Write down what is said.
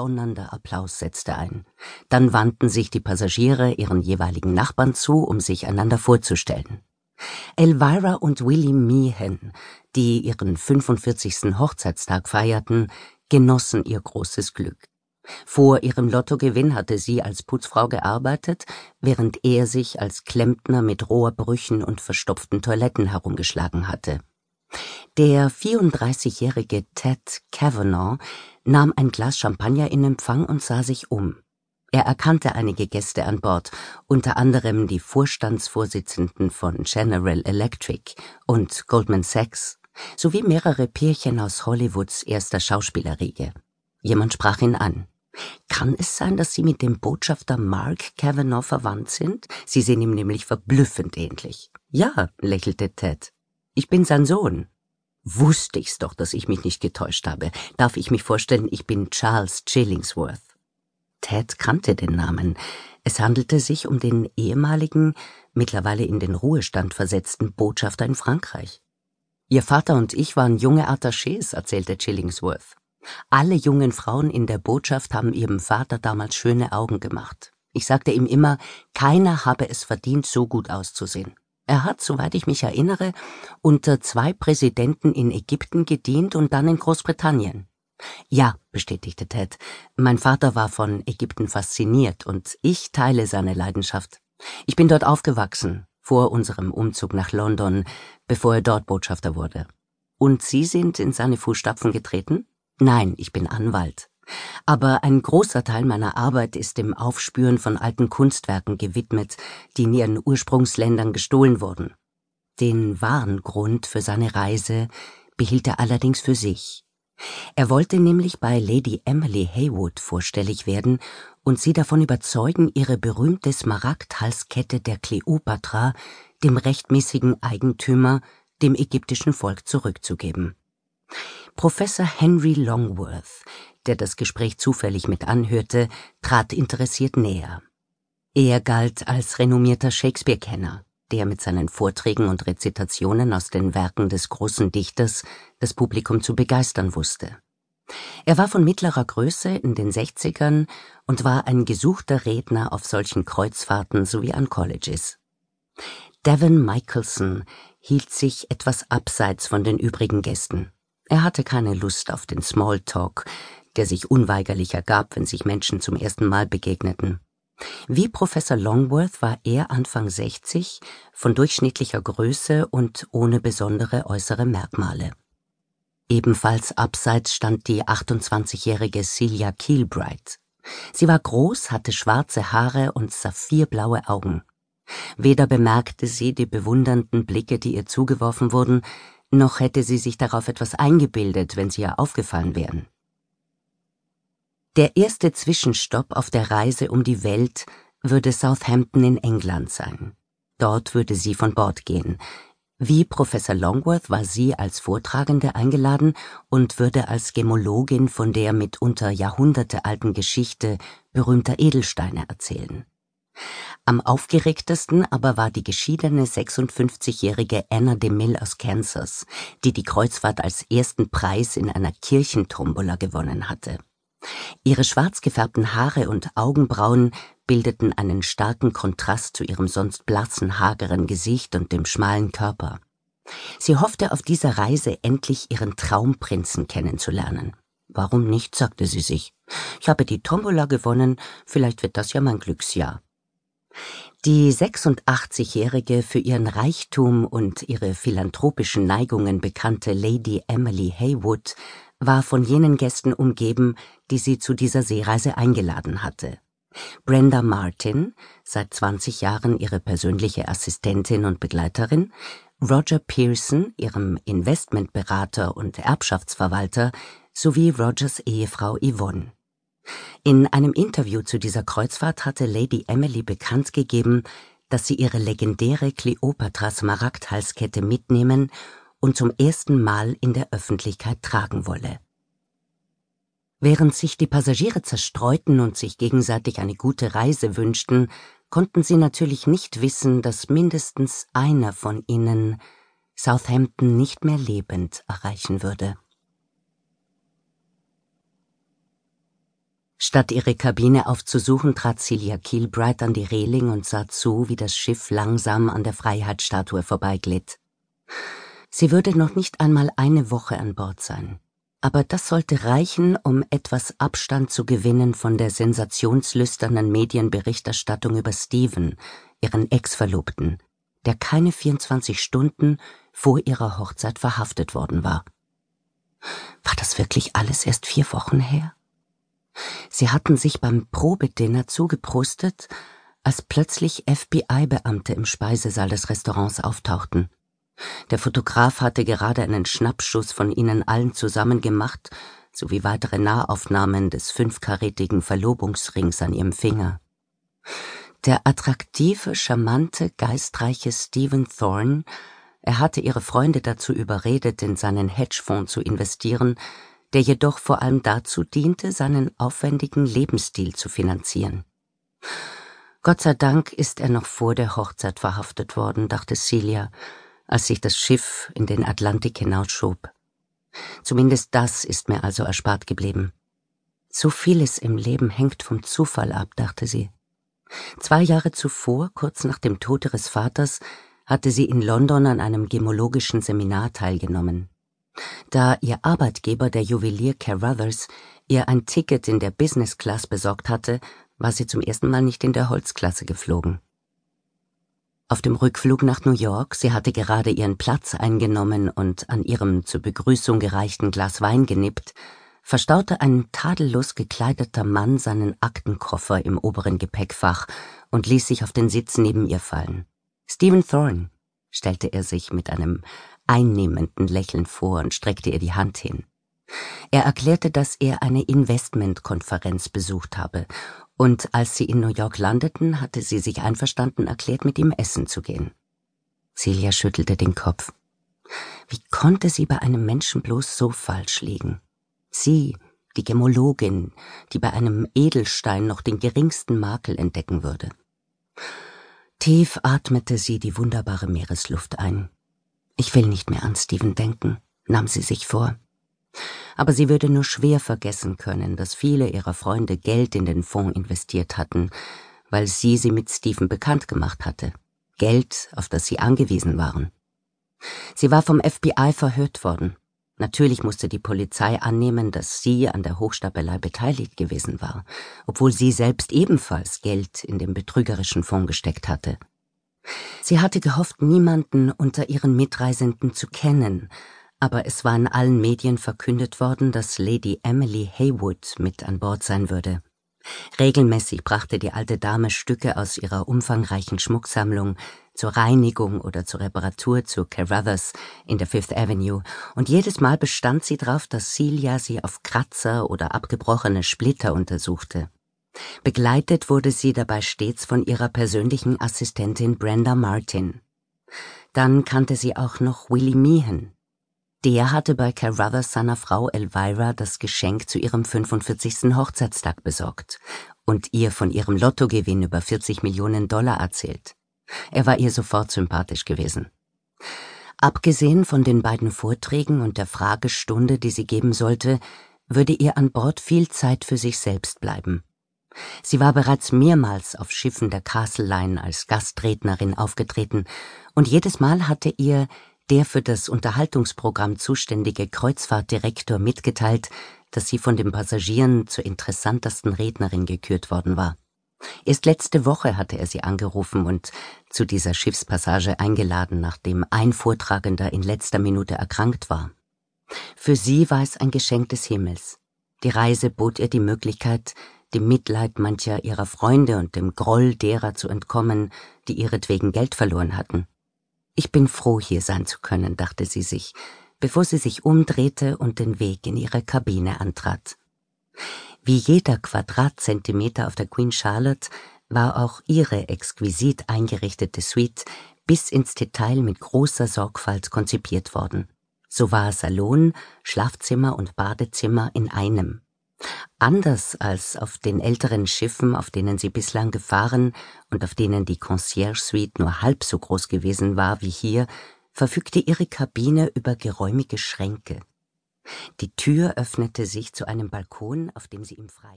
donnernder Applaus setzte ein. Dann wandten sich die Passagiere ihren jeweiligen Nachbarn zu, um sich einander vorzustellen. Elvira und Willie Meehan, die ihren 45. Hochzeitstag feierten, genossen ihr großes Glück. Vor ihrem Lottogewinn hatte sie als Putzfrau gearbeitet, während er sich als Klempner mit Rohrbrüchen und verstopften Toiletten herumgeschlagen hatte. Der 34-jährige Ted Kavanaugh nahm ein Glas Champagner in Empfang und sah sich um. Er erkannte einige Gäste an Bord, unter anderem die Vorstandsvorsitzenden von General Electric und Goldman Sachs sowie mehrere Pärchen aus Hollywoods erster Schauspielerriege. Jemand sprach ihn an. Kann es sein, dass Sie mit dem Botschafter Mark Kavanaugh verwandt sind? Sie sehen ihm nämlich verblüffend ähnlich. Ja, lächelte Ted. Ich bin sein Sohn. Wusste ich's doch, dass ich mich nicht getäuscht habe. Darf ich mich vorstellen, ich bin Charles Chillingsworth. Ted kannte den Namen. Es handelte sich um den ehemaligen, mittlerweile in den Ruhestand versetzten Botschafter in Frankreich. Ihr Vater und ich waren junge Attachés, erzählte Chillingsworth. Alle jungen Frauen in der Botschaft haben ihrem Vater damals schöne Augen gemacht. Ich sagte ihm immer, keiner habe es verdient, so gut auszusehen. Er hat, soweit ich mich erinnere, unter zwei Präsidenten in Ägypten gedient und dann in Großbritannien. Ja, bestätigte Ted. Mein Vater war von Ägypten fasziniert und ich teile seine Leidenschaft. Ich bin dort aufgewachsen, vor unserem Umzug nach London, bevor er dort Botschafter wurde. Und Sie sind in seine Fußstapfen getreten? Nein, ich bin Anwalt. Aber ein großer Teil meiner Arbeit ist dem Aufspüren von alten Kunstwerken gewidmet, die in ihren Ursprungsländern gestohlen wurden. Den wahren Grund für seine Reise behielt er allerdings für sich. Er wollte nämlich bei Lady Emily Haywood vorstellig werden und sie davon überzeugen, ihre berühmte Smaragdhalskette der Kleopatra dem rechtmäßigen Eigentümer, dem ägyptischen Volk zurückzugeben. Professor Henry Longworth, der das Gespräch zufällig mit anhörte, trat interessiert näher. Er galt als renommierter Shakespeare-Kenner der mit seinen Vorträgen und Rezitationen aus den Werken des großen Dichters das Publikum zu begeistern wusste. Er war von mittlerer Größe in den Sechzigern und war ein gesuchter Redner auf solchen Kreuzfahrten sowie an Colleges. Devon Michelson hielt sich etwas abseits von den übrigen Gästen. Er hatte keine Lust auf den Smalltalk, der sich unweigerlich ergab, wenn sich Menschen zum ersten Mal begegneten. Wie Professor Longworth war er Anfang 60, von durchschnittlicher Größe und ohne besondere äußere Merkmale. Ebenfalls abseits stand die 28-jährige Celia Keelbright. Sie war groß, hatte schwarze Haare und saphirblaue Augen. Weder bemerkte sie die bewundernden Blicke, die ihr zugeworfen wurden, noch hätte sie sich darauf etwas eingebildet, wenn sie ihr aufgefallen wären. Der erste Zwischenstopp auf der Reise um die Welt würde Southampton in England sein. Dort würde sie von Bord gehen. Wie Professor Longworth war sie als Vortragende eingeladen und würde als Gemologin von der mitunter jahrhundertealten Geschichte berühmter Edelsteine erzählen. Am aufgeregtesten aber war die geschiedene 56-jährige Anna DeMille aus Kansas, die die Kreuzfahrt als ersten Preis in einer Kirchentombola gewonnen hatte. Ihre schwarz gefärbten Haare und Augenbrauen bildeten einen starken Kontrast zu ihrem sonst blassen, hageren Gesicht und dem schmalen Körper. Sie hoffte auf dieser Reise endlich ihren Traumprinzen kennenzulernen. Warum nicht, sagte sie sich. Ich habe die Tombola gewonnen, vielleicht wird das ja mein Glücksjahr. Die 86-jährige für ihren Reichtum und ihre philanthropischen Neigungen bekannte Lady Emily Haywood war von jenen Gästen umgeben, die sie zu dieser Seereise eingeladen hatte. Brenda Martin, seit 20 Jahren ihre persönliche Assistentin und Begleiterin, Roger Pearson, ihrem Investmentberater und Erbschaftsverwalter, sowie Rogers Ehefrau Yvonne. In einem Interview zu dieser Kreuzfahrt hatte Lady Emily bekannt gegeben, dass sie ihre legendäre Kleopatra Smaragdhalskette mitnehmen und zum ersten Mal in der Öffentlichkeit tragen wolle. Während sich die Passagiere zerstreuten und sich gegenseitig eine gute Reise wünschten, konnten sie natürlich nicht wissen, dass mindestens einer von ihnen Southampton nicht mehr lebend erreichen würde. Statt ihre Kabine aufzusuchen, trat Celia Kilbright an die Reling und sah zu, wie das Schiff langsam an der Freiheitsstatue vorbeiglitt. Sie würde noch nicht einmal eine Woche an Bord sein. Aber das sollte reichen, um etwas Abstand zu gewinnen von der sensationslüsternen Medienberichterstattung über Stephen, ihren Ex-Verlobten, der keine 24 Stunden vor ihrer Hochzeit verhaftet worden war. War das wirklich alles erst vier Wochen her? Sie hatten sich beim Probedinner zugeprustet, als plötzlich FBI-Beamte im Speisesaal des Restaurants auftauchten. Der Fotograf hatte gerade einen Schnappschuss von ihnen allen zusammen gemacht, sowie weitere Nahaufnahmen des fünfkarätigen Verlobungsrings an ihrem Finger. Der attraktive, charmante, geistreiche Stephen Thorne, er hatte ihre Freunde dazu überredet, in seinen Hedgefonds zu investieren, der jedoch vor allem dazu diente, seinen aufwendigen Lebensstil zu finanzieren. Gott sei Dank ist er noch vor der Hochzeit verhaftet worden, dachte Celia, als sich das Schiff in den Atlantik hinausschob. Zumindest das ist mir also erspart geblieben. So vieles im Leben hängt vom Zufall ab, dachte sie. Zwei Jahre zuvor, kurz nach dem Tod ihres Vaters, hatte sie in London an einem gemologischen Seminar teilgenommen. Da ihr Arbeitgeber, der Juwelier Carruthers, ihr ein Ticket in der Business Class besorgt hatte, war sie zum ersten Mal nicht in der Holzklasse geflogen. Auf dem Rückflug nach New York, sie hatte gerade ihren Platz eingenommen und an ihrem zur Begrüßung gereichten Glas Wein genippt, verstaute ein tadellos gekleideter Mann seinen Aktenkoffer im oberen Gepäckfach und ließ sich auf den Sitz neben ihr fallen. Stephen Thorne, stellte er sich mit einem einnehmenden Lächeln vor und streckte ihr die Hand hin. Er erklärte, dass er eine Investmentkonferenz besucht habe, und als sie in New York landeten, hatte sie sich einverstanden erklärt, mit ihm essen zu gehen. Celia schüttelte den Kopf. Wie konnte sie bei einem Menschen bloß so falsch liegen? Sie, die Gemologin, die bei einem Edelstein noch den geringsten Makel entdecken würde. Tief atmete sie die wunderbare Meeresluft ein. Ich will nicht mehr an Steven denken, nahm sie sich vor. Aber sie würde nur schwer vergessen können, dass viele ihrer Freunde Geld in den Fonds investiert hatten, weil sie sie mit Stephen bekannt gemacht hatte. Geld, auf das sie angewiesen waren. Sie war vom FBI verhört worden. Natürlich musste die Polizei annehmen, dass sie an der Hochstapelei beteiligt gewesen war, obwohl sie selbst ebenfalls Geld in den betrügerischen Fonds gesteckt hatte. Sie hatte gehofft, niemanden unter ihren Mitreisenden zu kennen, aber es war in allen Medien verkündet worden, dass Lady Emily Haywood mit an Bord sein würde. Regelmäßig brachte die alte Dame Stücke aus ihrer umfangreichen Schmucksammlung zur Reinigung oder zur Reparatur zu Carruthers in der Fifth Avenue, und jedes Mal bestand sie darauf, dass Celia sie auf Kratzer oder abgebrochene Splitter untersuchte. Begleitet wurde sie dabei stets von ihrer persönlichen Assistentin Brenda Martin. Dann kannte sie auch noch Willie Meehan. Der hatte bei Carruthers seiner Frau Elvira das Geschenk zu ihrem 45. Hochzeitstag besorgt und ihr von ihrem Lottogewinn über 40 Millionen Dollar erzählt. Er war ihr sofort sympathisch gewesen. Abgesehen von den beiden Vorträgen und der Fragestunde, die sie geben sollte, würde ihr an Bord viel Zeit für sich selbst bleiben. Sie war bereits mehrmals auf Schiffen der Castle Line als Gastrednerin aufgetreten, und jedes Mal hatte ihr der für das Unterhaltungsprogramm zuständige Kreuzfahrtdirektor mitgeteilt, dass sie von den Passagieren zur interessantesten Rednerin gekürt worden war. Erst letzte Woche hatte er sie angerufen und zu dieser Schiffspassage eingeladen, nachdem ein Vortragender in letzter Minute erkrankt war. Für sie war es ein Geschenk des Himmels. Die Reise bot ihr die Möglichkeit, dem Mitleid mancher ihrer Freunde und dem Groll derer zu entkommen, die ihretwegen Geld verloren hatten. Ich bin froh, hier sein zu können, dachte sie sich, bevor sie sich umdrehte und den Weg in ihre Kabine antrat. Wie jeder Quadratzentimeter auf der Queen Charlotte war auch ihre exquisit eingerichtete Suite bis ins Detail mit großer Sorgfalt konzipiert worden. So war Salon, Schlafzimmer und Badezimmer in einem. Anders als auf den älteren Schiffen, auf denen sie bislang gefahren und auf denen die Concierge Suite nur halb so groß gewesen war wie hier, verfügte ihre Kabine über geräumige Schränke. Die Tür öffnete sich zu einem Balkon, auf dem sie im Freien